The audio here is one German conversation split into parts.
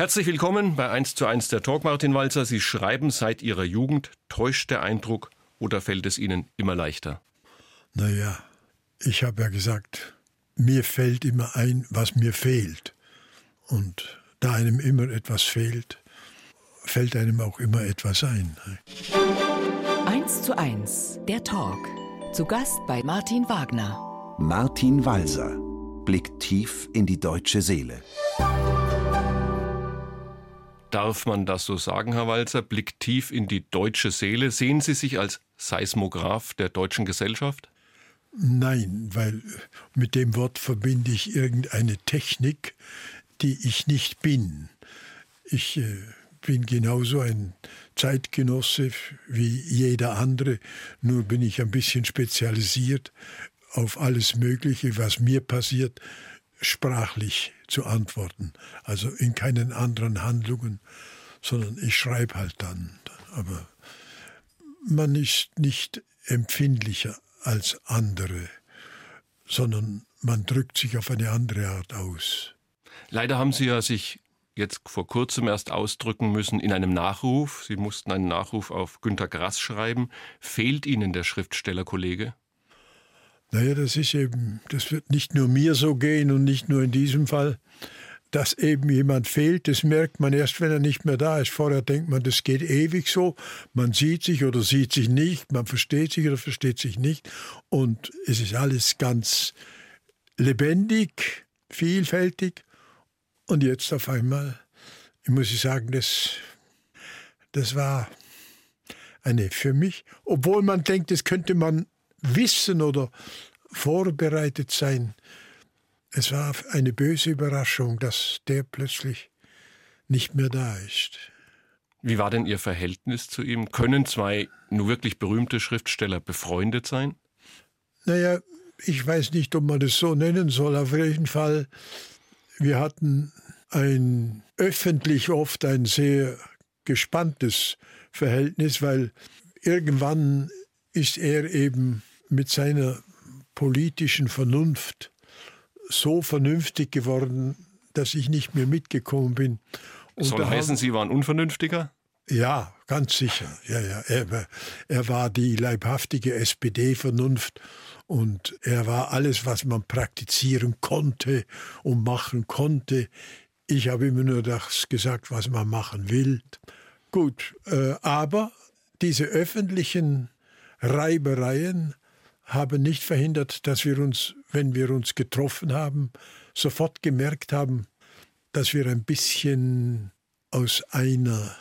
Herzlich willkommen bei 1 zu 1 der Talk, Martin Walzer. Sie schreiben seit Ihrer Jugend. Täuscht der Eindruck oder fällt es Ihnen immer leichter? Naja, ich habe ja gesagt, mir fällt immer ein, was mir fehlt. Und da einem immer etwas fehlt, fällt einem auch immer etwas ein. 1 zu 1, der Talk. Zu Gast bei Martin Wagner. Martin Walser blickt tief in die deutsche Seele. Darf man das so sagen, Herr Walzer? Blickt tief in die deutsche Seele. Sehen Sie sich als Seismograph der deutschen Gesellschaft? Nein, weil mit dem Wort verbinde ich irgendeine Technik, die ich nicht bin. Ich äh, bin genauso ein Zeitgenosse wie jeder andere, nur bin ich ein bisschen spezialisiert auf alles Mögliche, was mir passiert, sprachlich zu antworten. Also in keinen anderen Handlungen, sondern ich schreibe halt dann. Aber man ist nicht empfindlicher als andere, sondern man drückt sich auf eine andere Art aus. Leider haben Sie ja sich jetzt vor kurzem erst ausdrücken müssen in einem Nachruf. Sie mussten einen Nachruf auf Günter Grass schreiben. Fehlt Ihnen der Schriftstellerkollege? Naja, das ist eben, das wird nicht nur mir so gehen und nicht nur in diesem Fall, dass eben jemand fehlt, das merkt man erst, wenn er nicht mehr da ist. Vorher denkt man, das geht ewig so. Man sieht sich oder sieht sich nicht, man versteht sich oder versteht sich nicht. Und es ist alles ganz lebendig, vielfältig. Und jetzt auf einmal, ich muss sagen, das, das war eine für mich, obwohl man denkt, das könnte man wissen oder vorbereitet sein. Es war eine böse Überraschung, dass der plötzlich nicht mehr da ist. Wie war denn Ihr Verhältnis zu ihm? Können zwei nur wirklich berühmte Schriftsteller befreundet sein? Naja, ich weiß nicht, ob man das so nennen soll. Auf jeden Fall wir hatten ein öffentlich oft ein sehr gespanntes Verhältnis, weil irgendwann ist er eben mit seiner politischen Vernunft so vernünftig geworden, dass ich nicht mehr mitgekommen bin. Und Soll heißen, Sie waren unvernünftiger? Ja, ganz sicher. Ja, ja. Er, er war die leibhaftige SPD-Vernunft und er war alles, was man praktizieren konnte und machen konnte. Ich habe immer nur das gesagt, was man machen will. Gut, äh, aber diese öffentlichen Reibereien haben nicht verhindert, dass wir uns, wenn wir uns getroffen haben, sofort gemerkt haben, dass wir ein bisschen aus einer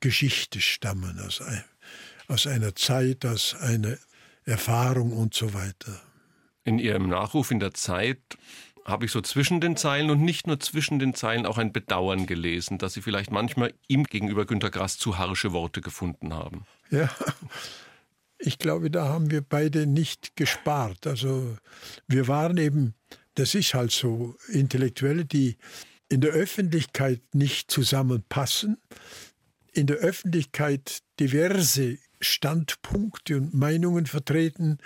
Geschichte stammen, aus, ein, aus einer Zeit, aus einer Erfahrung und so weiter. In Ihrem Nachruf in der Zeit habe ich so zwischen den Zeilen und nicht nur zwischen den Zeilen auch ein Bedauern gelesen, dass Sie vielleicht manchmal ihm gegenüber Günter Grass zu harsche Worte gefunden haben. Ja, ich glaube, da haben wir beide nicht gespart. Also wir waren eben, das ist halt so, Intellektuelle, die in der Öffentlichkeit nicht zusammenpassen, in der Öffentlichkeit diverse Standpunkte und Meinungen vertreten,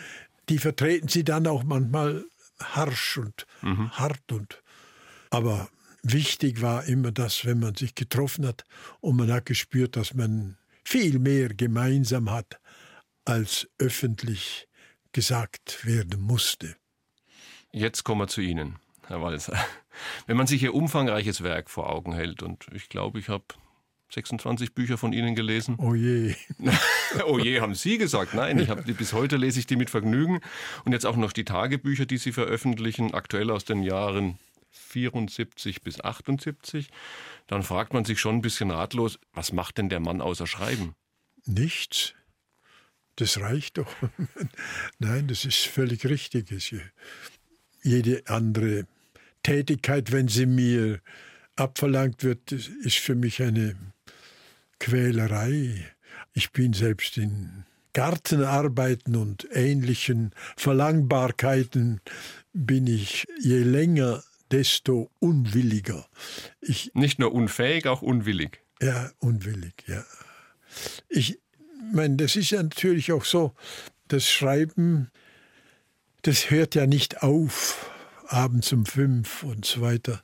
die vertreten sie dann auch manchmal harsch und mhm. hart und aber wichtig war immer das, wenn man sich getroffen hat und man hat gespürt, dass man viel mehr gemeinsam hat, als öffentlich gesagt werden musste. Jetzt kommen wir zu Ihnen, Herr Walser. Wenn man sich Ihr umfangreiches Werk vor Augen hält, und ich glaube, ich habe 26 Bücher von Ihnen gelesen. Oh je. oh je, haben Sie gesagt. Nein, ich hab, bis heute lese ich die mit Vergnügen. Und jetzt auch noch die Tagebücher, die Sie veröffentlichen, aktuell aus den Jahren 74 bis 78. Dann fragt man sich schon ein bisschen ratlos, was macht denn der Mann außer Schreiben? Nichts. Das reicht doch. Nein, das ist völlig richtig. Jede andere Tätigkeit, wenn sie mir abverlangt wird, ist für mich eine Quälerei. Ich bin selbst in Gartenarbeiten und ähnlichen Verlangbarkeiten bin ich je länger, desto unwilliger. Ich, Nicht nur unfähig, auch unwillig. Ja, unwillig, ja. Ich meine, das ist ja natürlich auch so, das Schreiben, das hört ja nicht auf, abends um fünf und so weiter.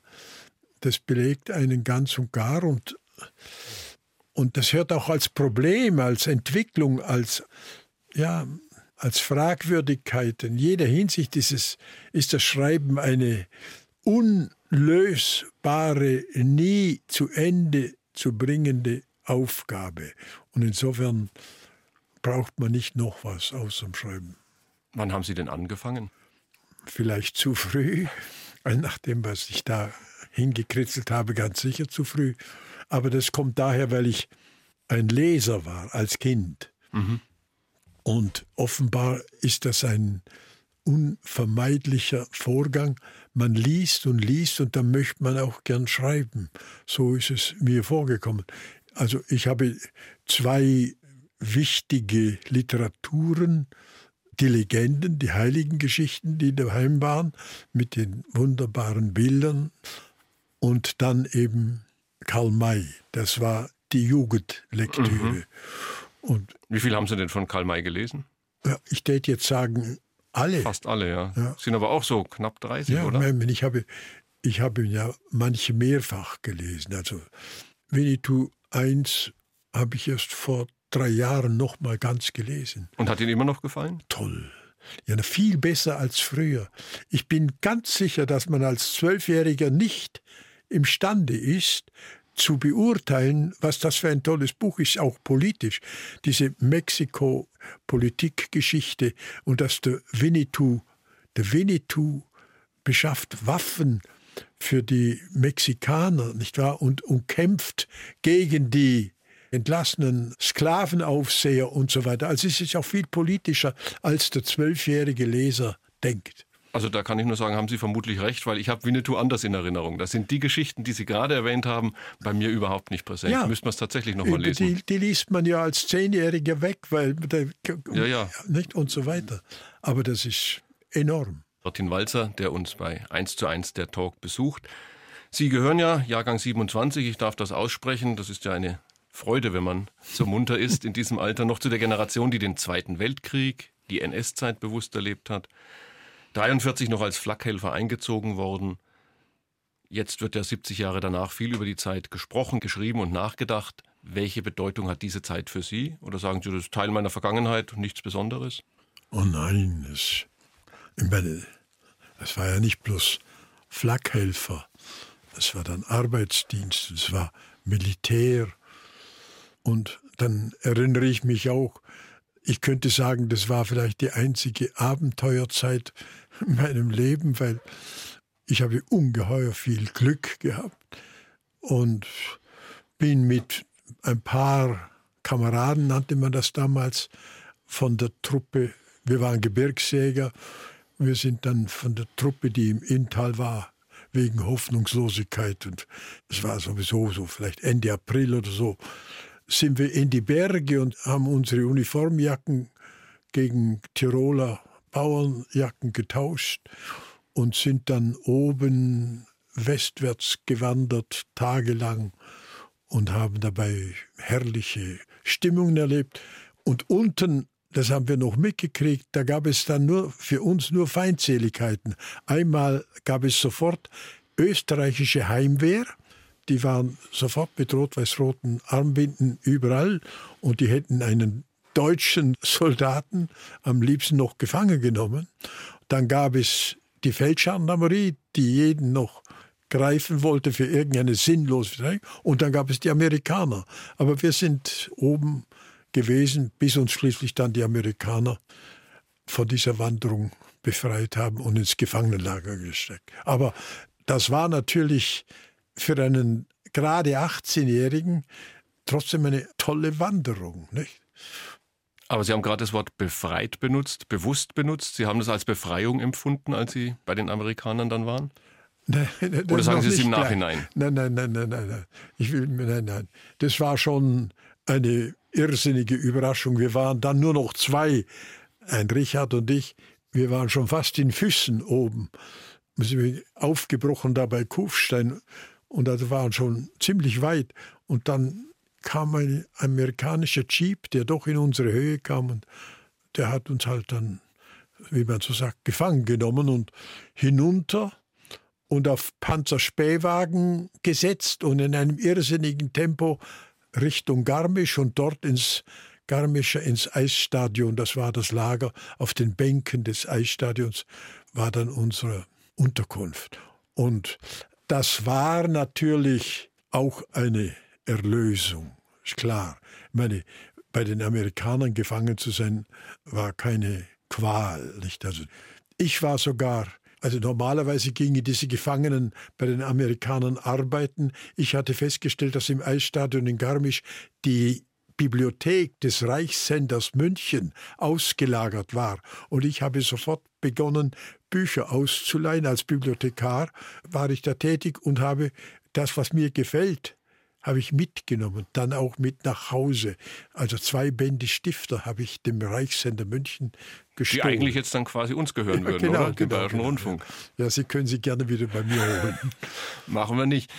Das belegt einen ganz und gar und, und das hört auch als Problem, als Entwicklung, als, ja, als Fragwürdigkeit. In jeder Hinsicht ist, es, ist das Schreiben eine unlösbare, nie zu Ende zu bringende Aufgabe. Und insofern braucht man nicht noch was außer dem Schreiben. Wann haben Sie denn angefangen? Vielleicht zu früh, nach dem, was ich da hingekritzelt habe, ganz sicher zu früh. Aber das kommt daher, weil ich ein Leser war als Kind. Mhm. Und offenbar ist das ein unvermeidlicher Vorgang. Man liest und liest und dann möchte man auch gern schreiben. So ist es mir vorgekommen. Also ich habe zwei wichtige Literaturen, die Legenden, die heiligen Geschichten, die daheim waren, mit den wunderbaren Bildern und dann eben Karl May. Das war die Jugendlektüre. Mhm. Und Wie viel haben Sie denn von Karl May gelesen? Ja, ich täte jetzt sagen, alle. Fast alle, ja. ja. Sind aber auch so knapp 30, ja, oder? Ich habe, ich habe ja manche mehrfach gelesen. Also Winnetou 1 habe ich erst vor drei Jahren noch mal ganz gelesen. Und hat Ihnen immer noch gefallen? Toll. Ja, viel besser als früher. Ich bin ganz sicher, dass man als Zwölfjähriger nicht imstande ist, zu beurteilen, was das für ein tolles Buch ist, auch politisch. Diese Mexiko-Politikgeschichte und dass der Winnetou, der Winnetou beschafft Waffen für die Mexikaner, nicht wahr? Und, und kämpft gegen die entlassenen Sklavenaufseher und so weiter. Also es ist auch viel politischer, als der zwölfjährige Leser denkt. Also da kann ich nur sagen, haben Sie vermutlich recht, weil ich habe Winnetou anders in Erinnerung. Das sind die Geschichten, die Sie gerade erwähnt haben, bei mir überhaupt nicht präsent. Ja. Müsste man es tatsächlich nochmal lesen. Die, die, liest man ja als Zehnjähriger weg, weil der, ja, ja. nicht und so weiter. Aber das ist enorm. Martin Walzer, der uns bei 1 zu 1 der Talk besucht. Sie gehören ja, Jahrgang 27, ich darf das aussprechen, das ist ja eine Freude, wenn man so munter ist in diesem Alter, noch zu der Generation, die den Zweiten Weltkrieg, die NS-Zeit bewusst erlebt hat. 43 noch als Flakhelfer eingezogen worden. Jetzt wird ja 70 Jahre danach viel über die Zeit gesprochen, geschrieben und nachgedacht. Welche Bedeutung hat diese Zeit für Sie? Oder sagen Sie, das ist Teil meiner Vergangenheit und nichts Besonderes? Oh nein, das, ich meine, das war ja nicht bloß Flakhelfer. Das war dann Arbeitsdienst, es war Militär. Und dann erinnere ich mich auch, ich könnte sagen, das war vielleicht die einzige Abenteuerzeit in meinem Leben, weil ich habe ungeheuer viel Glück gehabt und bin mit ein paar Kameraden, nannte man das damals, von der Truppe, wir waren Gebirgsjäger, wir sind dann von der Truppe, die im Inntal war, wegen Hoffnungslosigkeit und es war sowieso so, vielleicht Ende April oder so, sind wir in die Berge und haben unsere Uniformjacken gegen Tiroler Bauernjacken getauscht und sind dann oben westwärts gewandert, tagelang und haben dabei herrliche Stimmungen erlebt. Und unten, das haben wir noch mitgekriegt, da gab es dann nur für uns nur Feindseligkeiten. Einmal gab es sofort österreichische Heimwehr, die waren sofort mit rot-weiß-roten Armbinden überall und die hätten einen deutschen Soldaten am liebsten noch gefangen genommen. Dann gab es die Feldgendarmerie, die jeden noch greifen wollte für irgendeine sinnlose Verteidigung. Und dann gab es die Amerikaner. Aber wir sind oben gewesen, bis uns schließlich dann die Amerikaner von dieser Wanderung befreit haben und ins Gefangenenlager gesteckt. Aber das war natürlich für einen gerade 18-Jährigen trotzdem eine tolle Wanderung. Nicht? Aber Sie haben gerade das Wort befreit benutzt, bewusst benutzt. Sie haben das als Befreiung empfunden, als Sie bei den Amerikanern dann waren? Nein, nein, Oder sagen Sie es im Nachhinein? Nein, nein, nein, nein, nein, nein. Ich will, nein, nein. Das war schon eine irrsinnige Überraschung. Wir waren dann nur noch zwei, ein Richard und ich. Wir waren schon fast in Füssen oben. Wir sind aufgebrochen da bei Kufstein und das waren schon ziemlich weit. Und dann kam ein amerikanischer Jeep, der doch in unsere Höhe kam und der hat uns halt dann, wie man so sagt, gefangen genommen und hinunter. und auf Panzerspähwagen gesetzt und in einem irrsinnigen Tempo Richtung Garmisch und dort ins Garmischer ins Eisstadion. Das war das Lager. Auf den Bänken des Eisstadions war dann unsere Unterkunft. Und das war natürlich auch eine Erlösung, ist klar. Ich meine, bei den Amerikanern gefangen zu sein, war keine Qual. Nicht? Also ich war sogar also normalerweise gingen diese Gefangenen bei den Amerikanern arbeiten. Ich hatte festgestellt, dass im Eisstadion in Garmisch die Bibliothek des Reichssenders München ausgelagert war. Und ich habe sofort begonnen, Bücher auszuleihen. Als Bibliothekar war ich da tätig und habe das, was mir gefällt, habe ich mitgenommen, dann auch mit nach Hause. Also zwei Bände Stifter habe ich dem Reichssender München gestohlen. Die eigentlich jetzt dann quasi uns gehören würden, genau, oder? Dem genau, Bayerischen genau. Rundfunk. Ja, Sie können sie gerne wieder bei mir holen. Machen wir nicht.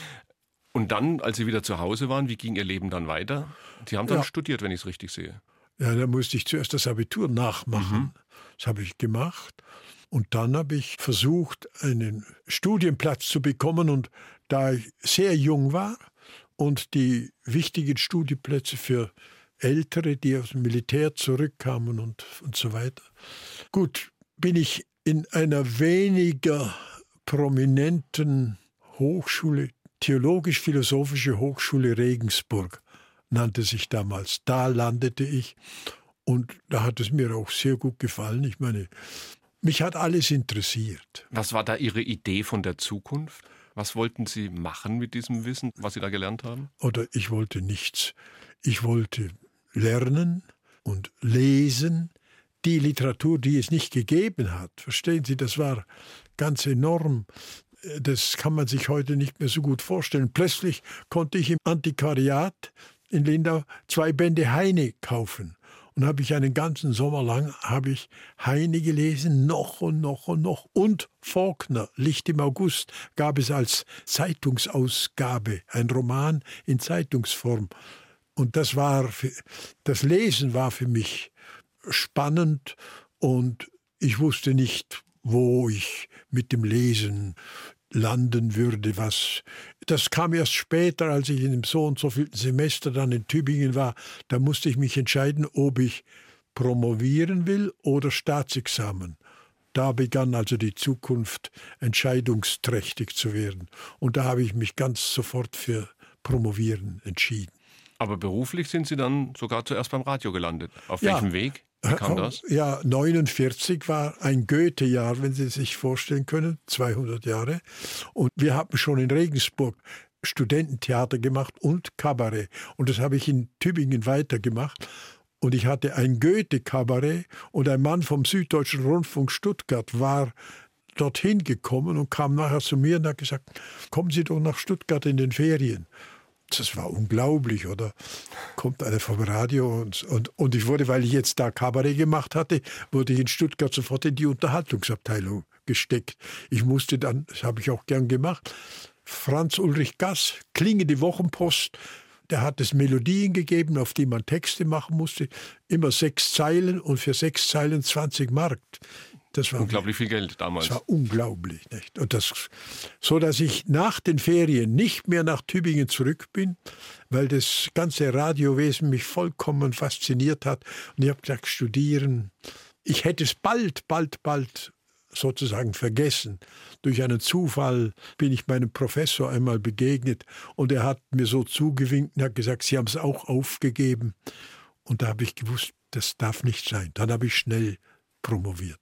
Und dann, als Sie wieder zu Hause waren, wie ging Ihr Leben dann weiter? Sie haben dann Ja. studiert, wenn ich es richtig sehe. Ja, da musste ich zuerst das Abitur nachmachen. Das habe ich gemacht. Und dann habe ich versucht, einen Studienplatz zu bekommen. Und da ich sehr jung war und die wichtigen Studienplätze für Ältere, die aus dem Militär zurückkamen und, und so weiter. Gut, bin ich in einer weniger prominenten Hochschule, Theologisch-Philosophische Hochschule Regensburg nannte sich damals. Da landete ich und da hat es mir auch sehr gut gefallen. Ich meine, mich hat alles interessiert. Was war da Ihre Idee von der Zukunft? Was wollten Sie machen mit diesem Wissen, was Sie da gelernt haben? Oder ich wollte nichts. Ich wollte lernen und lesen. Die Literatur, die es nicht gegeben hat, verstehen Sie, das war ganz enorm. Das kann man sich heute nicht mehr so gut vorstellen. Plötzlich konnte ich im Antiquariat in Lindau zwei Bände Heine kaufen. Und habe ich einen ganzen Sommer lang habe ich Heine gelesen, noch und noch und noch. Und Faulkner, Licht im August, gab es als Zeitungsausgabe, ein Roman in Zeitungsform. Und das war, das Lesen war für mich spannend und ich wusste nicht, wo ich mit dem Lesen landen würde, was das kam erst später, als ich in dem so und so vielen Semester dann in Tübingen war, da musste ich mich entscheiden, ob ich promovieren will oder Staatsexamen. Da begann also die Zukunft entscheidungsträchtig zu werden und da habe ich mich ganz sofort für Promovieren entschieden. Aber beruflich sind Sie dann sogar zuerst beim Radio gelandet. Auf Ja. welchem Weg? Wie kam das? Ja, 49 war ein Goethe-Jahr, wenn Sie sich vorstellen können, 200 Jahre. Und wir haben schon in Regensburg Studententheater gemacht und Kabarett. Und das habe ich in Tübingen weitergemacht. Und ich hatte ein Goethe-Kabarett und ein Mann vom Süddeutschen Rundfunk Stuttgart war dorthin gekommen und kam nachher zu mir und hat gesagt, kommen Sie doch nach Stuttgart in den Ferien. Das war unglaublich, oder? Kommt einer vom Radio und, und, und ich wurde, weil ich jetzt da Kabarett gemacht hatte, wurde ich in Stuttgart sofort in die Unterhaltungsabteilung gesteckt. Ich musste dann, das habe ich auch gern gemacht, Franz Ulrich Gass, klingende Wochenpost, der hat es Melodien gegeben, auf die man Texte machen musste, immer sechs Zeilen und für sechs Zeilen 20 Mark. Das war Unglaublich viel Geld damals. das war unglaublich. Nicht? Und das, so dass ich nach den Ferien nicht mehr nach Tübingen zurück bin, weil das ganze Radiowesen mich vollkommen fasziniert hat. Und ich habe gesagt, studieren. Ich hätte es bald, bald, bald sozusagen vergessen. Durch einen Zufall bin ich meinem Professor einmal begegnet und er hat mir so zugewinkt und hat gesagt, Sie haben es auch aufgegeben. Und da habe ich gewusst, das darf nicht sein. Dann habe ich schnell promoviert.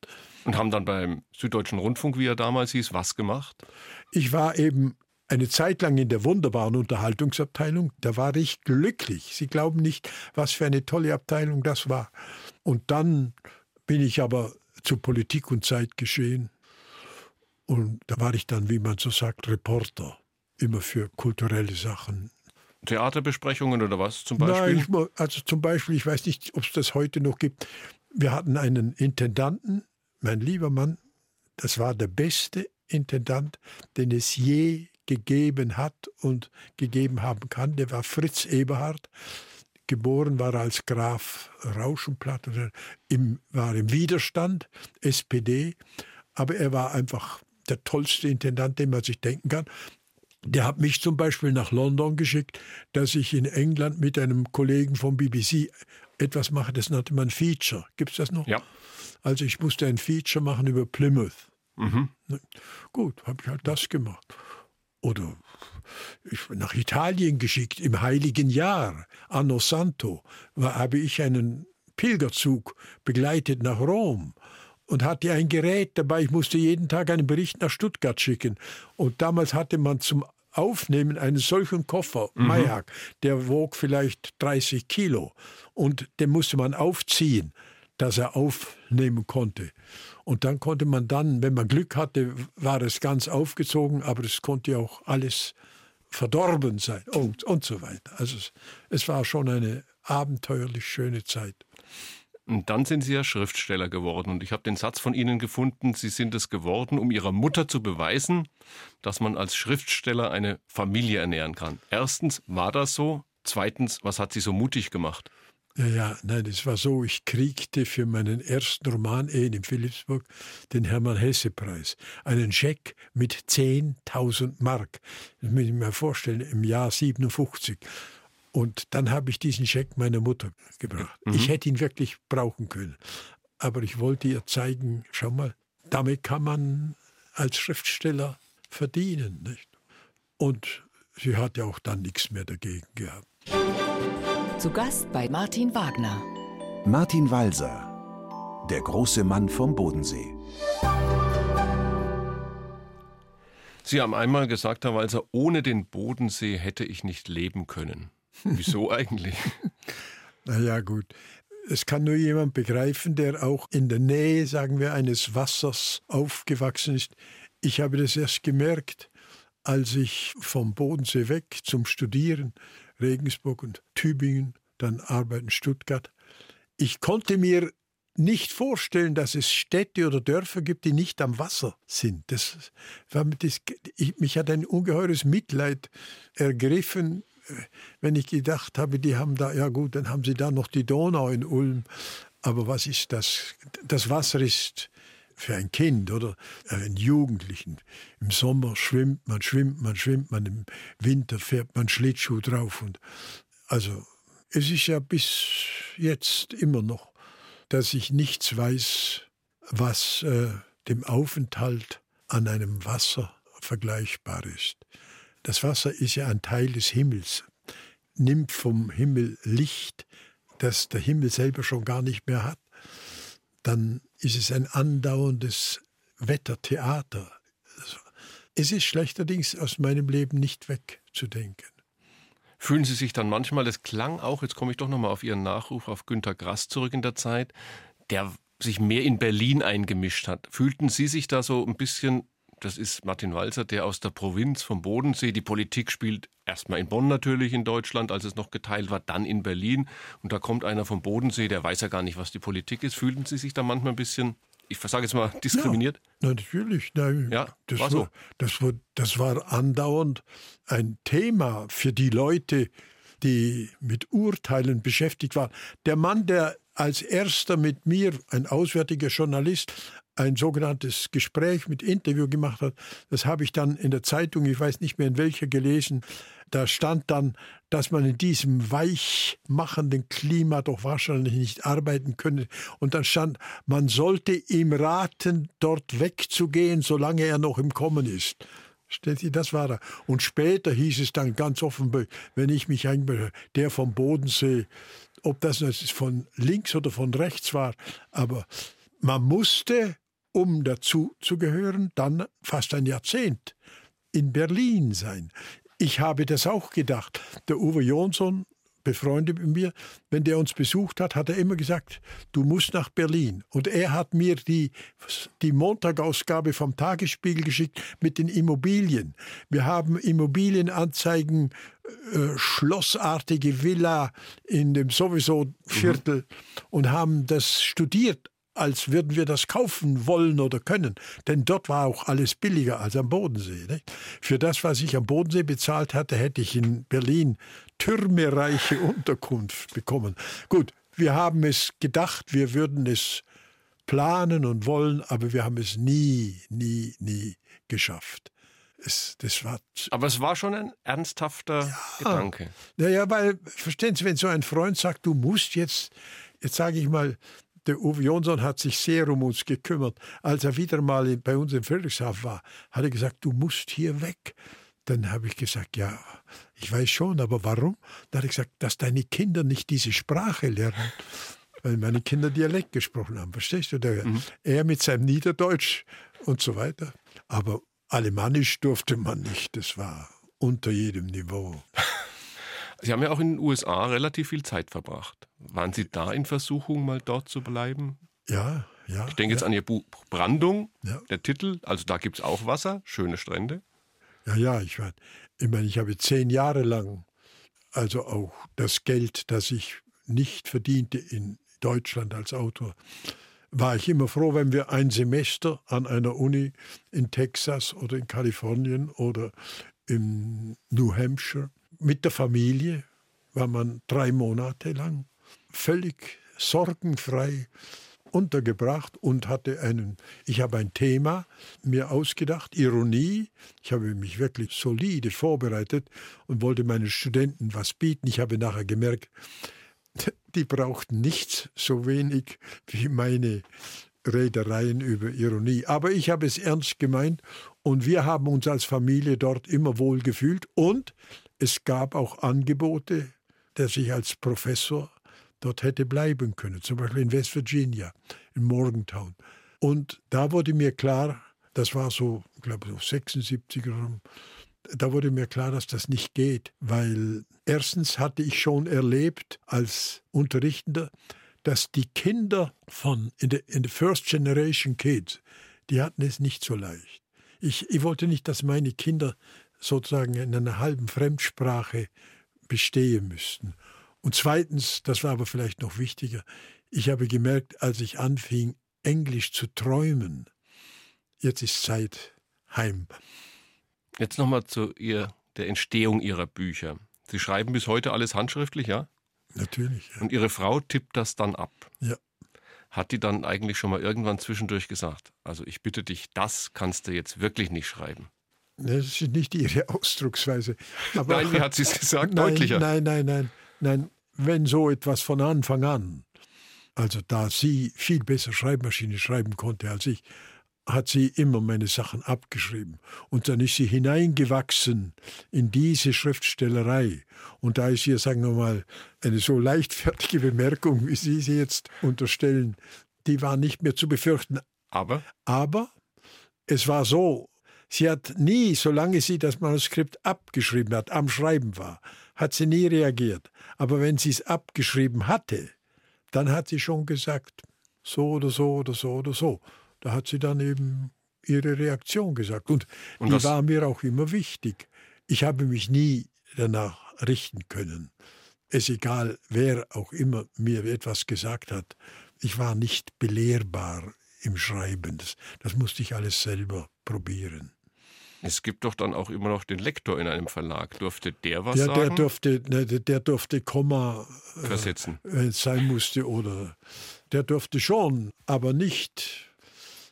Und haben dann beim Süddeutschen Rundfunk, wie er damals hieß, was gemacht? Ich war eben eine Zeit lang in der wunderbaren Unterhaltungsabteilung. Da war ich glücklich. Sie glauben nicht, was für eine tolle Abteilung das war. Und dann bin ich aber zu Politik und Zeit geschehen. Und da war ich dann, wie man so sagt, Reporter. Immer für kulturelle Sachen. Theaterbesprechungen oder was zum Nein, Beispiel? ich, mo- also zum Beispiel, ich weiß nicht, ob es das heute noch gibt. Wir hatten einen Intendanten, mein lieber Mann, das war der beste Intendant, den es je gegeben hat und gegeben haben kann. Der war Fritz Eberhard. Geboren war er als Graf Rauschenplatt, im, war im Widerstand, SPD, aber er war einfach der tollste Intendant, den man sich denken kann. Der hat mich zum Beispiel nach London geschickt, dass ich in England mit einem Kollegen vom BBC etwas mache, das nannte man Feature. Gibt es das noch? Ja. Also ich musste ein Feature machen über Plymouth. Mhm. Gut, habe ich halt das gemacht. Oder ich nach Italien geschickt im Heiligen Jahr, Anno Santo, war, habe ich einen Pilgerzug begleitet nach Rom und hatte ein Gerät dabei. Ich musste jeden Tag einen Bericht nach Stuttgart schicken. Und damals hatte man zum Aufnehmen einen solchen Koffer, mhm. Mayak, der wog vielleicht 30 Kilo. Und den musste man aufziehen, dass er aufnehmen konnte. Und dann konnte man dann, wenn man Glück hatte, war es ganz aufgezogen, aber es konnte auch alles verdorben sein und, und so weiter. Also es, es war schon eine abenteuerlich schöne Zeit. Und dann sind Sie ja Schriftsteller geworden. Und ich habe den Satz von Ihnen gefunden, Sie sind es geworden, um Ihrer Mutter zu beweisen, dass man als Schriftsteller eine Familie ernähren kann. Erstens, war das so? Zweitens, was hat Sie so mutig gemacht? Ja, ja, nein, es war so, ich kriegte für meinen ersten Roman Ehen in Philipsburg den Hermann-Hesse-Preis. Einen Scheck mit 10.000 Mark. Das muss ich mir vorstellen, im Jahr 57. Und dann habe ich diesen Scheck meiner Mutter gebracht. Mhm. Ich hätte ihn wirklich brauchen können. Aber ich wollte ihr zeigen, schau mal, damit kann man als Schriftsteller verdienen. Nicht? Und sie hat ja auch dann nichts mehr dagegen gehabt. Zu Gast bei Martin Wagner. Martin Walser, der große Mann vom Bodensee. Sie haben einmal gesagt, Herr Walser, ohne den Bodensee hätte ich nicht leben können. Wieso eigentlich? naja, gut. Es kann nur jemand begreifen, der auch in der Nähe, sagen wir, eines Wassers aufgewachsen ist. Ich habe das erst gemerkt, als ich vom Bodensee weg zum Studieren, Regensburg und Tübingen, dann arbeiten Stuttgart. Ich konnte mir nicht vorstellen, dass es Städte oder Dörfer gibt, die nicht am Wasser sind. Das war, das, ich, mich hat ein ungeheures Mitleid ergriffen wenn ich gedacht habe, die haben da, ja gut, dann haben sie da noch die Donau in Ulm. Aber was ist das? Das Wasser ist für ein Kind oder einen Jugendlichen. Im Sommer schwimmt man, schwimmt man, schwimmt man, im Winter fährt man Schlittschuh drauf. Und also es ist ja bis jetzt immer noch, dass ich nichts weiß, was äh, dem Aufenthalt an einem Wasser vergleichbar ist. Das Wasser ist ja ein Teil des Himmels, nimmt vom Himmel Licht, das der Himmel selber schon gar nicht mehr hat. Dann ist es ein andauerndes Wettertheater. Es ist schlechterdings aus meinem Leben nicht wegzudenken. Fühlen Sie sich dann manchmal, es klang auch, jetzt komme ich doch nochmal auf Ihren Nachruf auf Günter Grass zurück in der Zeit, der sich mehr in Berlin eingemischt hat. Fühlten Sie sich da so ein bisschen das ist Martin Walzer, der aus der Provinz vom Bodensee. Die Politik spielt erstmal in Bonn natürlich in Deutschland, als es noch geteilt war, dann in Berlin. Und da kommt einer vom Bodensee, der weiß ja gar nicht, was die Politik ist. Fühlten Sie sich da manchmal ein bisschen, ich sage jetzt mal, diskriminiert? Ja, natürlich. Nein, ja, das war so. Das war, das war andauernd ein Thema für die Leute, die mit Urteilen beschäftigt waren. Der Mann, der als erster mit mir, ein auswärtiger Journalist, ein sogenanntes Gespräch mit Interview gemacht hat. Das habe ich dann in der Zeitung, ich weiß nicht mehr in welcher gelesen. Da stand dann, dass man in diesem weichmachenden Klima doch wahrscheinlich nicht arbeiten könne. Und dann stand, man sollte ihm raten, dort wegzugehen, solange er noch im Kommen ist. Das war er. Und später hieß es dann ganz offen, wenn ich mich einbehöre, der vom Bodensee, ob das von links oder von rechts war, aber man musste um dazu zu gehören, dann fast ein Jahrzehnt in Berlin sein. Ich habe das auch gedacht. Der Uwe Jonsson, befreundet mit mir, wenn der uns besucht hat, hat er immer gesagt, du musst nach Berlin. Und er hat mir die, die Montagausgabe vom Tagesspiegel geschickt mit den Immobilien. Wir haben Immobilienanzeigen, äh, schlossartige Villa in dem sowieso Viertel mhm. und haben das studiert als würden wir das kaufen wollen oder können. Denn dort war auch alles billiger als am Bodensee. Nicht? Für das, was ich am Bodensee bezahlt hatte, hätte ich in Berlin türmereiche Unterkunft bekommen. Gut, wir haben es gedacht, wir würden es planen und wollen, aber wir haben es nie, nie, nie geschafft. Es, das war aber es war schon ein ernsthafter ja, Gedanke. Naja, weil, verstehen Sie, wenn so ein Freund sagt, du musst jetzt, jetzt sage ich mal, der Uwe Jonsson hat sich sehr um uns gekümmert. Als er wieder mal bei uns in Friedrichshafen war, hat er gesagt, du musst hier weg. Dann habe ich gesagt, ja, ich weiß schon, aber warum? Dann hat er gesagt, dass deine Kinder nicht diese Sprache lernen, weil meine Kinder Dialekt gesprochen haben, verstehst du? Der, mhm. Er mit seinem Niederdeutsch und so weiter. Aber Alemannisch durfte man nicht, das war unter jedem Niveau. Sie haben ja auch in den USA relativ viel Zeit verbracht. Waren Sie da in Versuchung, mal dort zu bleiben? Ja, ja. Ich denke ja. jetzt an Ihr Buch Brandung, ja. der Titel. Also da gibt es auch Wasser, schöne Strände. Ja, ja, ich, war, ich meine, ich habe zehn Jahre lang, also auch das Geld, das ich nicht verdiente in Deutschland als Autor, war ich immer froh, wenn wir ein Semester an einer Uni in Texas oder in Kalifornien oder in New Hampshire mit der Familie, war man drei Monate lang völlig sorgenfrei untergebracht und hatte einen, ich habe ein Thema mir ausgedacht, Ironie. Ich habe mich wirklich solide vorbereitet und wollte meinen Studenten was bieten. Ich habe nachher gemerkt, die brauchten nichts so wenig wie meine Redereien über Ironie. Aber ich habe es ernst gemeint und wir haben uns als Familie dort immer wohl gefühlt und es gab auch Angebote, dass ich als Professor dort hätte bleiben können, zum Beispiel in West Virginia, in Morgantown. Und da wurde mir klar, das war so, ich glaube, so 76 er da wurde mir klar, dass das nicht geht, weil erstens hatte ich schon erlebt als Unterrichtender, dass die Kinder von in the, in the First Generation Kids, die hatten es nicht so leicht. Ich, ich wollte nicht, dass meine Kinder sozusagen in einer halben Fremdsprache bestehen müssten. Und zweitens, das war aber vielleicht noch wichtiger, ich habe gemerkt, als ich anfing, Englisch zu träumen, jetzt ist Zeit heim. Jetzt nochmal zu ihr, der Entstehung Ihrer Bücher. Sie schreiben bis heute alles handschriftlich, ja? Natürlich. Ja. Und Ihre Frau tippt das dann ab. Ja. Hat die dann eigentlich schon mal irgendwann zwischendurch gesagt, also ich bitte dich, das kannst du jetzt wirklich nicht schreiben? Das ist nicht ihre Ausdrucksweise. Aber nein, wie hat sie es gesagt? Nein, Deutlicher. Nein, nein, nein, nein. Wenn so etwas von Anfang an, also da sie viel besser Schreibmaschine schreiben konnte als ich, hat sie immer meine Sachen abgeschrieben. Und dann ist sie hineingewachsen in diese Schriftstellerei. Und da ist hier, sagen wir mal, eine so leichtfertige Bemerkung, wie Sie sie jetzt unterstellen, die war nicht mehr zu befürchten. Aber? Aber es war so, Sie hat nie, solange sie das Manuskript abgeschrieben hat, am Schreiben war, hat sie nie reagiert. Aber wenn sie es abgeschrieben hatte, dann hat sie schon gesagt, so oder so oder so oder so. Da hat sie dann eben ihre Reaktion gesagt. Und, Und die war mir auch immer wichtig. Ich habe mich nie danach richten können. Es egal, wer auch immer mir etwas gesagt hat. Ich war nicht belehrbar im Schreiben. Das, das musste ich alles selber probieren. Es gibt doch dann auch immer noch den Lektor in einem Verlag. Durfte der was der, sagen? Der durfte, ne, der durfte Komma äh, versetzen, wenn es sein musste. Oder der durfte schon, aber nicht.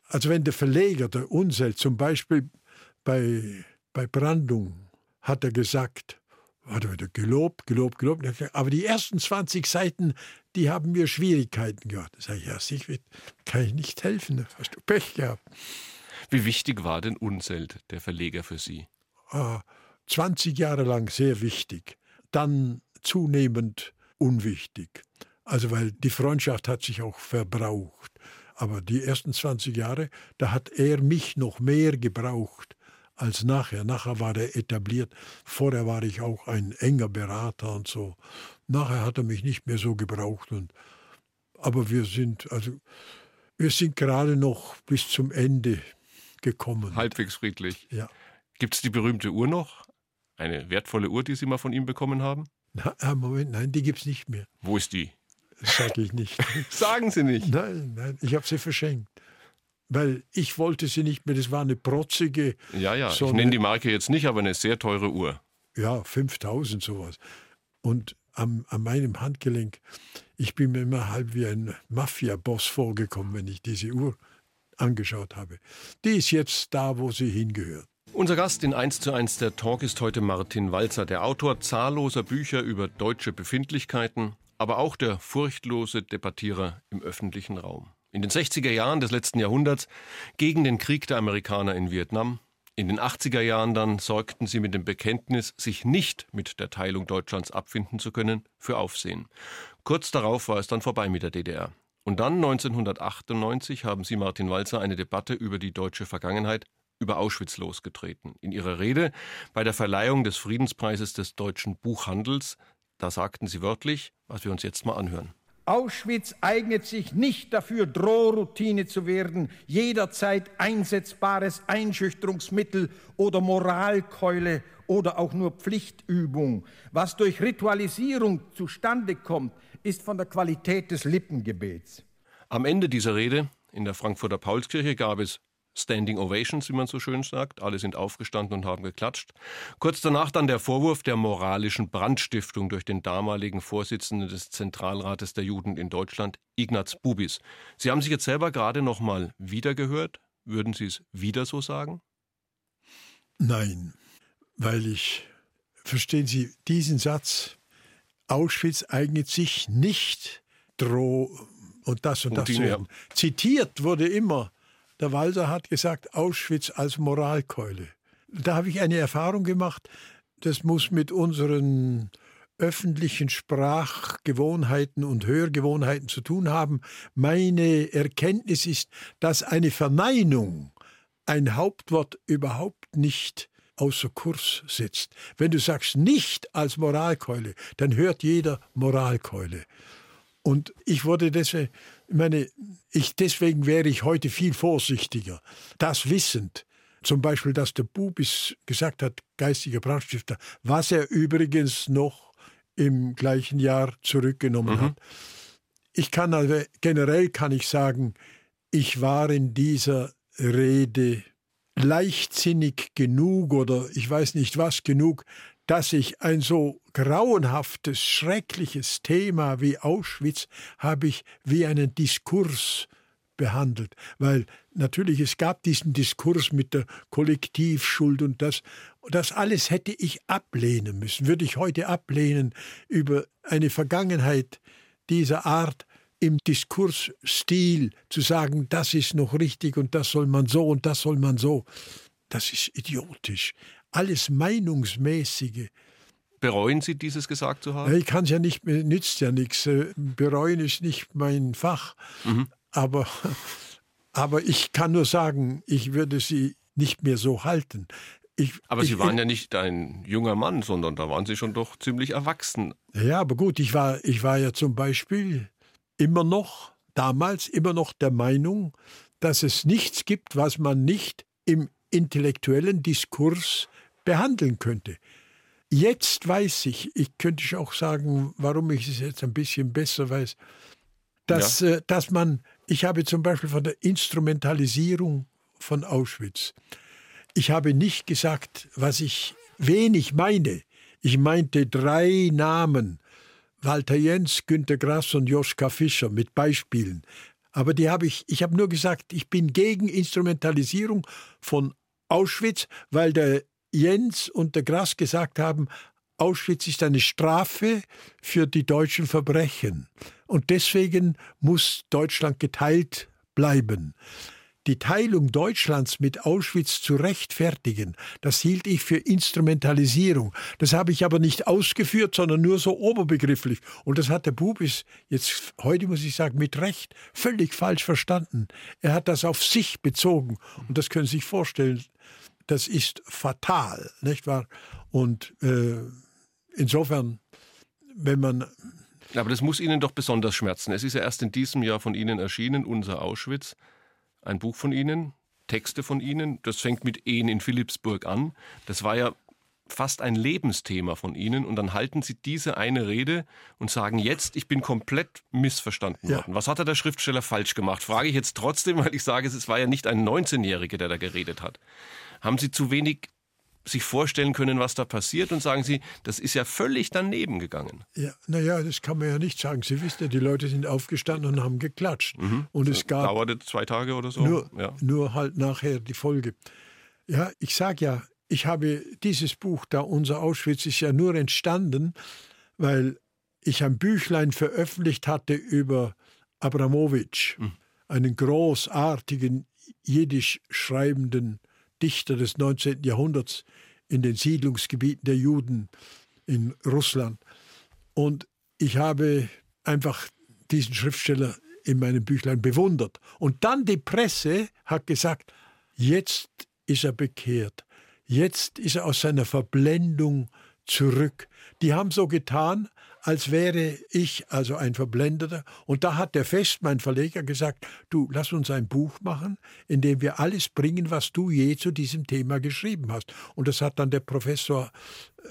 Also wenn der Verleger, der Unseld, zum Beispiel bei, bei Brandung, hat er gesagt, hat er wieder gelobt, gelobt, gelobt. Aber die ersten 20 Seiten, die haben mir Schwierigkeiten gehabt. Da sage ich, ja, Siegfried, kann ich nicht helfen, hast du Pech gehabt. Wie wichtig war denn Unselt, der Verleger, für Sie? 20 ah, Jahre lang sehr wichtig, dann zunehmend unwichtig. Also weil die Freundschaft hat sich auch verbraucht. Aber die ersten 20 Jahre, da hat er mich noch mehr gebraucht als nachher. Nachher war er etabliert. Vorher war ich auch ein enger Berater und so. Nachher hat er mich nicht mehr so gebraucht. Und, aber wir sind, also, wir sind gerade noch bis zum Ende gekommen. Halbwegs friedlich. Ja. Gibt es die berühmte Uhr noch? Eine wertvolle Uhr, die Sie mal von ihm bekommen haben? Na, ah, Moment, nein, die gibt es nicht mehr. Wo ist die? Sage ich nicht. Sagen Sie nicht. Nein, nein, ich habe sie verschenkt. Weil ich wollte sie nicht mehr, das war eine protzige. Ja, ja, so ich nenne die Marke jetzt nicht, aber eine sehr teure Uhr. Ja, 5000 sowas. Und am, an meinem Handgelenk Ich bin mir immer halb wie ein Mafia-Boss vorgekommen, wenn ich diese Uhr angeschaut habe. Die ist jetzt da, wo sie hingehört. Unser Gast in 1 zu 1 der Talk ist heute Martin Walzer, der Autor zahlloser Bücher über deutsche Befindlichkeiten, aber auch der furchtlose Debattierer im öffentlichen Raum. In den 60er Jahren des letzten Jahrhunderts gegen den Krieg der Amerikaner in Vietnam. In den 80er Jahren dann sorgten sie mit dem Bekenntnis, sich nicht mit der Teilung Deutschlands abfinden zu können, für Aufsehen. Kurz darauf war es dann vorbei mit der DDR. Und dann 1998 haben Sie, Martin Walzer, eine Debatte über die deutsche Vergangenheit über Auschwitz losgetreten. In Ihrer Rede bei der Verleihung des Friedenspreises des deutschen Buchhandels, da sagten Sie wörtlich, was wir uns jetzt mal anhören. Auschwitz eignet sich nicht dafür, Drohroutine zu werden, jederzeit einsetzbares Einschüchterungsmittel oder Moralkeule oder auch nur Pflichtübung. Was durch Ritualisierung zustande kommt, ist von der Qualität des Lippengebets. Am Ende dieser Rede in der Frankfurter Paulskirche gab es Standing Ovations, wie man so schön sagt. Alle sind aufgestanden und haben geklatscht. Kurz danach dann der Vorwurf der moralischen Brandstiftung durch den damaligen Vorsitzenden des Zentralrates der Juden in Deutschland, Ignaz Bubis. Sie haben sich jetzt selber gerade noch mal wiedergehört. Würden Sie es wieder so sagen? Nein, weil ich, verstehen Sie, diesen Satz, Auschwitz eignet sich nicht, droh und das und, und das zu werden. Zitiert wurde immer der Walser hat gesagt, Auschwitz als Moralkeule. Da habe ich eine Erfahrung gemacht, das muss mit unseren öffentlichen Sprachgewohnheiten und Hörgewohnheiten zu tun haben. Meine Erkenntnis ist, dass eine Verneinung ein Hauptwort überhaupt nicht außer Kurs setzt. Wenn du sagst nicht als Moralkeule, dann hört jeder Moralkeule. Und ich wurde deswegen, meine, ich, deswegen wäre ich heute viel vorsichtiger. Das wissend, zum Beispiel, dass der Bubis gesagt hat, geistiger Brandstifter, was er übrigens noch im gleichen Jahr zurückgenommen mhm. hat. Ich kann also, generell kann ich sagen, ich war in dieser Rede leichtsinnig genug oder ich weiß nicht was genug, dass ich ein so grauenhaftes, schreckliches Thema wie Auschwitz habe ich wie einen Diskurs behandelt, weil natürlich es gab diesen Diskurs mit der Kollektivschuld und das, das alles hätte ich ablehnen müssen, würde ich heute ablehnen über eine Vergangenheit dieser Art im Diskursstil zu sagen, das ist noch richtig und das soll man so und das soll man so. Das ist idiotisch alles Meinungsmäßige. Bereuen Sie dieses gesagt zu haben? Ich kann es ja nicht, nützt ja nichts. Äh, bereuen ist nicht mein Fach. Mhm. Aber, aber ich kann nur sagen, ich würde sie nicht mehr so halten. Ich, aber Sie ich, waren ja nicht ein junger Mann, sondern da waren Sie schon doch ziemlich erwachsen. Ja, aber gut, ich war, ich war ja zum Beispiel immer noch, damals immer noch der Meinung, dass es nichts gibt, was man nicht im intellektuellen Diskurs behandeln könnte. Jetzt weiß ich, ich könnte auch sagen, warum ich es jetzt ein bisschen besser weiß, dass, ja. äh, dass man, ich habe zum Beispiel von der Instrumentalisierung von Auschwitz, ich habe nicht gesagt, was ich wenig meine. Ich meinte drei Namen, Walter Jens, Günter Grass und Joschka Fischer mit Beispielen. Aber die habe ich, ich habe nur gesagt, ich bin gegen Instrumentalisierung von Auschwitz, weil der Jens und der Grass gesagt haben, Auschwitz ist eine Strafe für die deutschen Verbrechen. Und deswegen muss Deutschland geteilt bleiben. Die Teilung Deutschlands mit Auschwitz zu rechtfertigen, das hielt ich für Instrumentalisierung. Das habe ich aber nicht ausgeführt, sondern nur so oberbegrifflich. Und das hat der Bubis jetzt, heute muss ich sagen, mit Recht völlig falsch verstanden. Er hat das auf sich bezogen. Und das können Sie sich vorstellen das ist fatal, nicht wahr? Und äh, insofern, wenn man. Aber das muss Ihnen doch besonders schmerzen. Es ist ja erst in diesem Jahr von Ihnen erschienen, Unser Auschwitz, ein Buch von Ihnen, Texte von Ihnen. Das fängt mit Ehen in Philipsburg an. Das war ja fast ein Lebensthema von Ihnen und dann halten Sie diese eine Rede und sagen jetzt, ich bin komplett missverstanden ja. worden. Was hat der Schriftsteller falsch gemacht? Frage ich jetzt trotzdem, weil ich sage, es war ja nicht ein 19-Jähriger, der da geredet hat. Haben Sie zu wenig sich vorstellen können, was da passiert und sagen Sie, das ist ja völlig daneben gegangen. Ja, naja, das kann man ja nicht sagen. Sie wissen ja, die Leute sind aufgestanden und haben geklatscht. Mhm. Und es gab. Dauerte zwei Tage oder so? Nur, ja. nur halt nachher die Folge. Ja, ich sage ja, ich habe dieses Buch da, unser Auschwitz, ist ja nur entstanden, weil ich ein Büchlein veröffentlicht hatte über Abramowitsch, mhm. einen großartigen jiddisch schreibenden Dichter des 19. Jahrhunderts in den Siedlungsgebieten der Juden in Russland. Und ich habe einfach diesen Schriftsteller in meinem Büchlein bewundert. Und dann die Presse hat gesagt, jetzt ist er bekehrt. Jetzt ist er aus seiner Verblendung zurück. Die haben so getan, als wäre ich also ein Verblendeter. Und da hat der Fest, mein Verleger, gesagt, du, lass uns ein Buch machen, in dem wir alles bringen, was du je zu diesem Thema geschrieben hast. Und das hat dann der Professor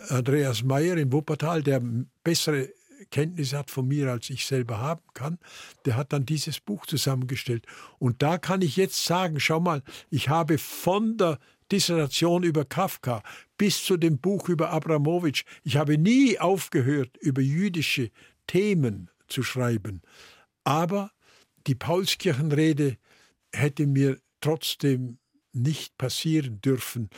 Andreas Meyer in Wuppertal, der bessere Kenntnisse hat von mir, als ich selber haben kann, der hat dann dieses Buch zusammengestellt. Und da kann ich jetzt sagen, schau mal, ich habe von der Dissertation über Kafka bis zu dem Buch über Abramowitsch. Ich habe nie aufgehört, über jüdische Themen zu schreiben. Aber die Paulskirchenrede hätte mir trotzdem nicht passieren dürfen,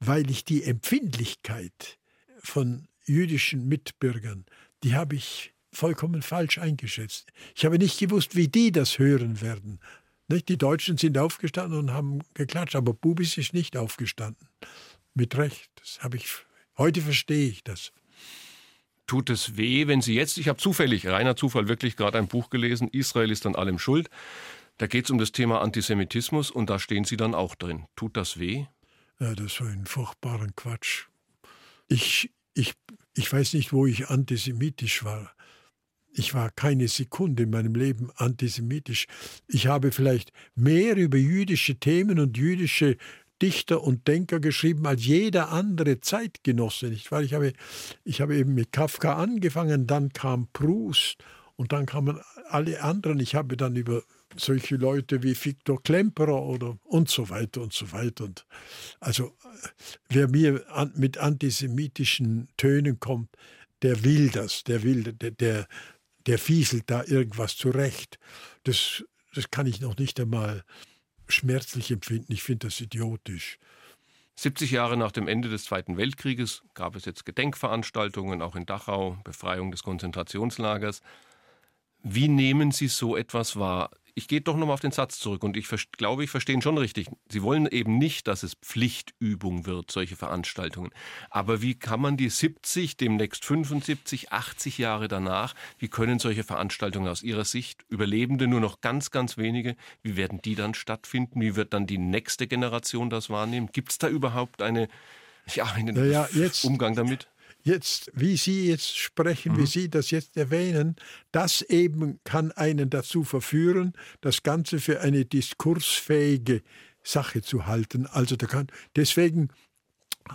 weil ich die Empfindlichkeit von jüdischen Mitbürgern, die habe ich vollkommen falsch eingeschätzt. Ich habe nicht gewusst, wie die das hören werden. Nicht? Die Deutschen sind aufgestanden und haben geklatscht, aber Bubis ist nicht aufgestanden. Mit Recht. Das habe ich. Heute verstehe ich das. Tut es weh, wenn Sie jetzt, ich habe zufällig, reiner Zufall, wirklich gerade ein Buch gelesen, Israel ist an allem schuld. Da geht es um das Thema Antisemitismus und da stehen Sie dann auch drin. Tut das weh? Ja, das war ein furchtbaren Quatsch. Ich, ich, ich weiß nicht, wo ich antisemitisch war. Ich war keine Sekunde in meinem Leben antisemitisch. Ich habe vielleicht mehr über jüdische Themen und jüdische Dichter und Denker geschrieben als jeder andere Zeitgenosse. Nicht wahr? Ich, habe, ich habe eben mit Kafka angefangen, dann kam Proust und dann kamen alle anderen. Ich habe dann über solche Leute wie Viktor Klemperer oder und so weiter und so weiter. Und also wer mir an, mit antisemitischen Tönen kommt, der will das, der will, der, der, der fieselt da irgendwas zurecht. Das, das kann ich noch nicht einmal schmerzlich empfinden. Ich finde das idiotisch. 70 Jahre nach dem Ende des Zweiten Weltkrieges gab es jetzt Gedenkveranstaltungen, auch in Dachau, Befreiung des Konzentrationslagers. Wie nehmen Sie so etwas wahr? Ich gehe doch nochmal auf den Satz zurück und ich glaube, ich verstehe ihn schon richtig. Sie wollen eben nicht, dass es Pflichtübung wird, solche Veranstaltungen. Aber wie kann man die 70, demnächst 75, 80 Jahre danach, wie können solche Veranstaltungen aus Ihrer Sicht, Überlebende nur noch ganz, ganz wenige, wie werden die dann stattfinden? Wie wird dann die nächste Generation das wahrnehmen? Gibt es da überhaupt eine, ja, einen naja, jetzt, Umgang damit? Jetzt, wie Sie jetzt sprechen, mhm. wie Sie das jetzt erwähnen, das eben kann einen dazu verführen, das Ganze für eine diskursfähige Sache zu halten. Also da kann, deswegen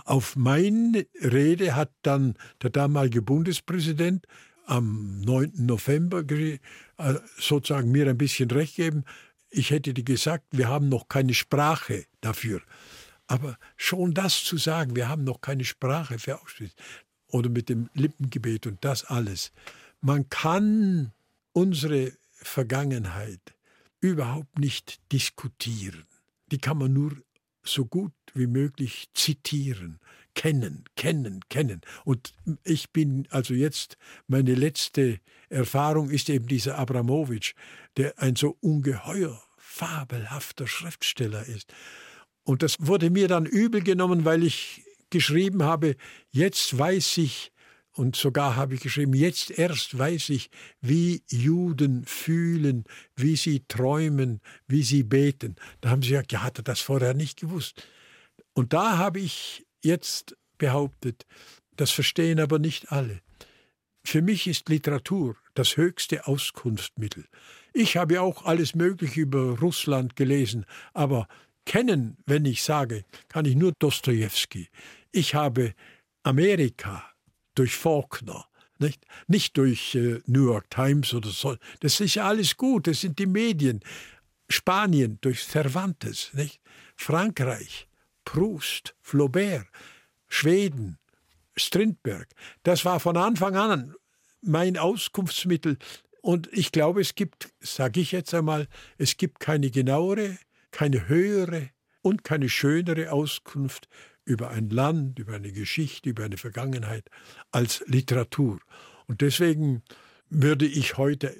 auf meine Rede hat dann der damalige Bundespräsident am 9. November äh, sozusagen mir ein bisschen recht gegeben. Ich hätte dir gesagt, wir haben noch keine Sprache dafür. Aber schon das zu sagen, wir haben noch keine Sprache für Auschwitz, oder mit dem Lippengebet und das alles. Man kann unsere Vergangenheit überhaupt nicht diskutieren. Die kann man nur so gut wie möglich zitieren, kennen, kennen, kennen. Und ich bin also jetzt, meine letzte Erfahrung ist eben dieser Abramowitsch, der ein so ungeheuer fabelhafter Schriftsteller ist. Und das wurde mir dann übel genommen, weil ich geschrieben habe, jetzt weiß ich, und sogar habe ich geschrieben, jetzt erst weiß ich, wie Juden fühlen, wie sie träumen, wie sie beten. Da haben sie gesagt, ja, hat er das vorher nicht gewusst. Und da habe ich jetzt behauptet, das verstehen aber nicht alle. Für mich ist Literatur das höchste Auskunftsmittel. Ich habe auch alles Mögliche über Russland gelesen, aber kennen, wenn ich sage, kann ich nur Dostoevsky. Ich habe Amerika durch Faulkner, nicht, nicht durch äh, New York Times oder so. Das ist ja alles gut, das sind die Medien. Spanien durch Cervantes, nicht? Frankreich, Proust, Flaubert. Schweden, Strindberg. Das war von Anfang an mein Auskunftsmittel. Und ich glaube, es gibt, sage ich jetzt einmal, es gibt keine genauere, keine höhere und keine schönere Auskunft über ein Land, über eine Geschichte, über eine Vergangenheit als Literatur. Und deswegen würde ich heute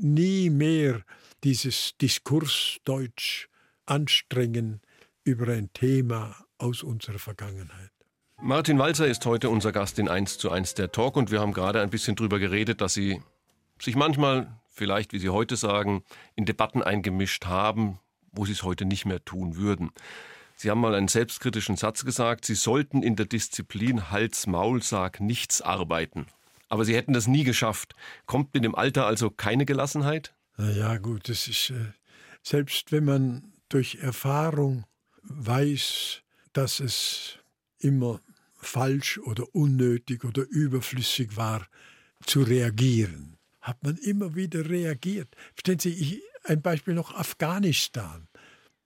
nie mehr dieses Diskursdeutsch anstrengen über ein Thema aus unserer Vergangenheit. Martin Walzer ist heute unser Gast in 1 zu 1 der Talk und wir haben gerade ein bisschen darüber geredet, dass Sie sich manchmal, vielleicht wie Sie heute sagen, in Debatten eingemischt haben, wo Sie es heute nicht mehr tun würden. Sie haben mal einen selbstkritischen Satz gesagt, Sie sollten in der Disziplin Hals-Maul-Sag nichts arbeiten. Aber Sie hätten das nie geschafft. Kommt mit dem Alter also keine Gelassenheit? Na ja, gut, das ist, äh, selbst wenn man durch Erfahrung weiß, dass es immer falsch oder unnötig oder überflüssig war, zu reagieren, hat man immer wieder reagiert. Verstehen Sie, ich, ein Beispiel noch Afghanistan.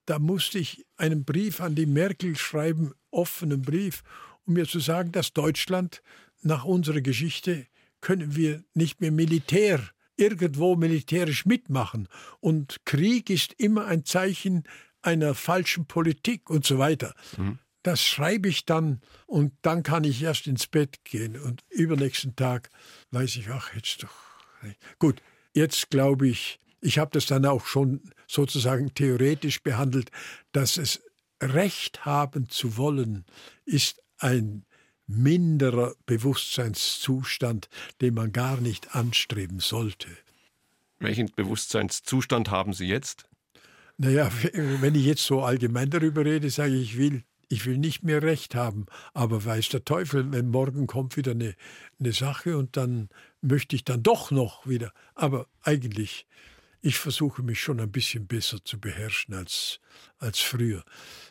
Da musste ich einen Brief an die Merkel schreiben, offenen Brief, um mir zu sagen, dass Deutschland nach unserer Geschichte können wir nicht mehr Militär irgendwo militärisch mitmachen. Und Krieg ist immer ein Zeichen einer falschen Politik und so weiter. Mhm. Das schreibe ich dann und dann kann ich erst ins Bett gehen und übernächsten Tag weiß ich, ach, jetzt doch. Gut, jetzt glaube ich, ich habe das dann auch schon sozusagen theoretisch behandelt, dass es Recht haben zu wollen, ist ein minderer Bewusstseinszustand, den man gar nicht anstreben sollte. Welchen Bewusstseinszustand haben Sie jetzt? Naja, wenn ich jetzt so allgemein darüber rede, sage ich, ich will, ich will nicht mehr Recht haben. Aber weiß der Teufel, wenn morgen kommt wieder eine, eine Sache und dann möchte ich dann doch noch wieder. Aber eigentlich ich versuche mich schon ein bisschen besser zu beherrschen als, als früher.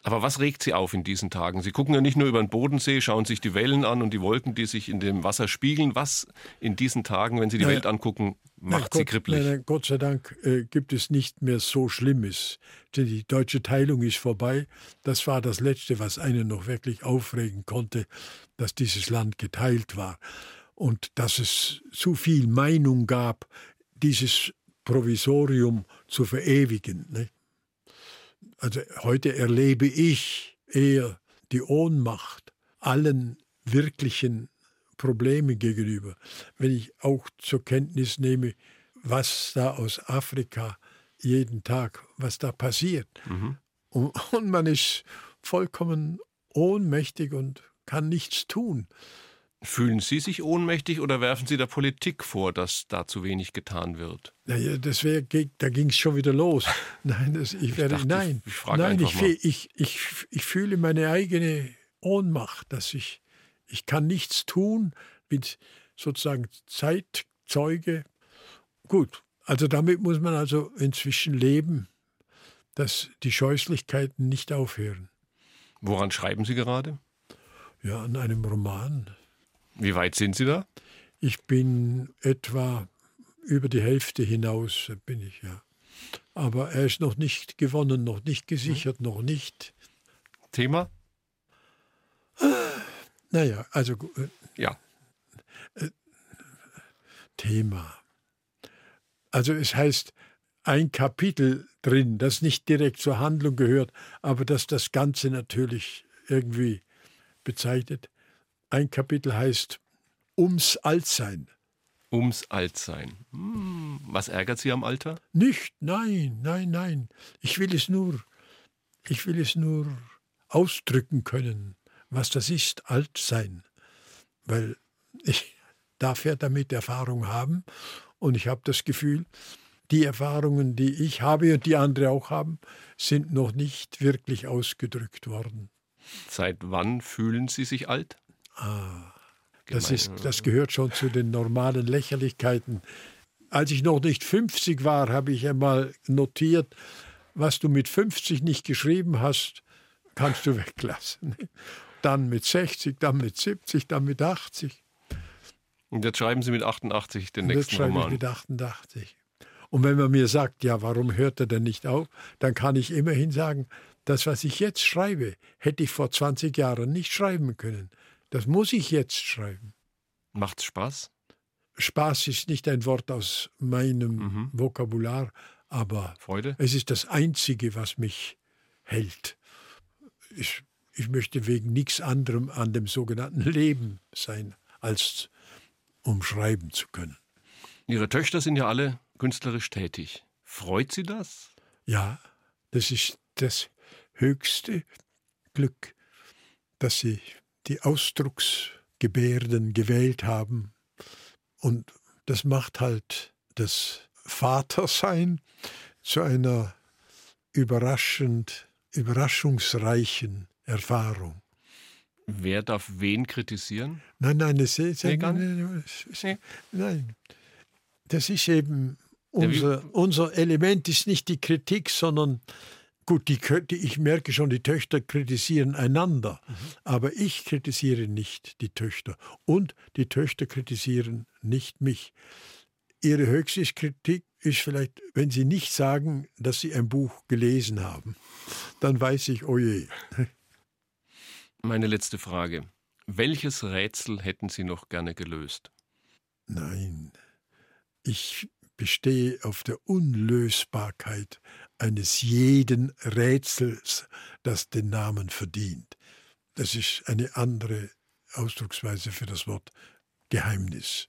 Aber was regt Sie auf in diesen Tagen? Sie gucken ja nicht nur über den Bodensee, schauen sich die Wellen an und die Wolken, die sich in dem Wasser spiegeln. Was in diesen Tagen, wenn Sie die nein, Welt angucken, macht nein, Sie kribbelig? Nein, Gott sei Dank äh, gibt es nicht mehr so Schlimmes. Denn die deutsche Teilung ist vorbei. Das war das Letzte, was einen noch wirklich aufregen konnte, dass dieses Land geteilt war. Und dass es zu viel Meinung gab, dieses Provisorium zu verewigen. Ne? Also heute erlebe ich eher die Ohnmacht allen wirklichen Problemen gegenüber. Wenn ich auch zur Kenntnis nehme, was da aus Afrika jeden Tag, was da passiert. Mhm. Und, und man ist vollkommen ohnmächtig und kann nichts tun. Fühlen Sie sich ohnmächtig oder werfen Sie der Politik vor, dass da zu wenig getan wird? Naja, das wär, da ging es schon wieder los. Nein, das, ich, werde, ich dachte, nein, ich, ich nein, ich, ich, ich, ich fühle meine eigene Ohnmacht, dass ich, ich kann nichts tun, bin sozusagen Zeitzeuge. Gut, also damit muss man also inzwischen leben, dass die Scheußlichkeiten nicht aufhören. Woran schreiben Sie gerade? Ja, an einem Roman. Wie weit sind Sie da? Ich bin etwa über die Hälfte hinaus, bin ich ja. Aber er ist noch nicht gewonnen, noch nicht gesichert, noch nicht. Thema? Naja, also. Äh, ja. Äh, Thema. Also es heißt ein Kapitel drin, das nicht direkt zur Handlung gehört, aber das das Ganze natürlich irgendwie bezeichnet. Ein Kapitel heißt Ums Altsein. Ums Altsein. Hm, was ärgert Sie am Alter? Nicht, nein, nein, nein. Ich will es nur, ich will es nur ausdrücken können, was das ist, Altsein. Weil ich darf ja damit Erfahrung haben und ich habe das Gefühl, die Erfahrungen, die ich habe und die andere auch haben, sind noch nicht wirklich ausgedrückt worden. Seit wann fühlen Sie sich alt? Ah, das, ist, das gehört schon zu den normalen Lächerlichkeiten. Als ich noch nicht 50 war, habe ich einmal notiert, was du mit 50 nicht geschrieben hast, kannst du weglassen. Dann mit 60, dann mit 70, dann mit 80. Und jetzt schreiben Sie mit 88 den nächsten jetzt schreibe Roman. Ich mit 88. Und wenn man mir sagt, ja, warum hört er denn nicht auf, dann kann ich immerhin sagen, das, was ich jetzt schreibe, hätte ich vor 20 Jahren nicht schreiben können. Das muss ich jetzt schreiben. Macht's Spaß? Spaß ist nicht ein Wort aus meinem mhm. Vokabular, aber Freude? es ist das Einzige, was mich hält. Ich, ich möchte wegen nichts anderem an dem sogenannten Leben sein, als um schreiben zu können. Ihre Töchter sind ja alle künstlerisch tätig. Freut Sie das? Ja, das ist das höchste Glück, dass sie die Ausdrucksgebärden gewählt haben. Und das macht halt das Vatersein zu einer überraschend, überraschungsreichen Erfahrung. Wer darf wen kritisieren? Nein, nein, das ist, nee, nein, nein. Das ist eben unser, unser Element ist nicht die Kritik, sondern Gut, die, die, ich merke schon, die Töchter kritisieren einander, mhm. aber ich kritisiere nicht die Töchter und die Töchter kritisieren nicht mich. Ihre höchste Kritik ist vielleicht, wenn sie nicht sagen, dass sie ein Buch gelesen haben, dann weiß ich, oh je. Meine letzte Frage. Welches Rätsel hätten Sie noch gerne gelöst? Nein, ich bestehe auf der Unlösbarkeit eines jeden Rätsels, das den Namen verdient. Das ist eine andere Ausdrucksweise für das Wort Geheimnis.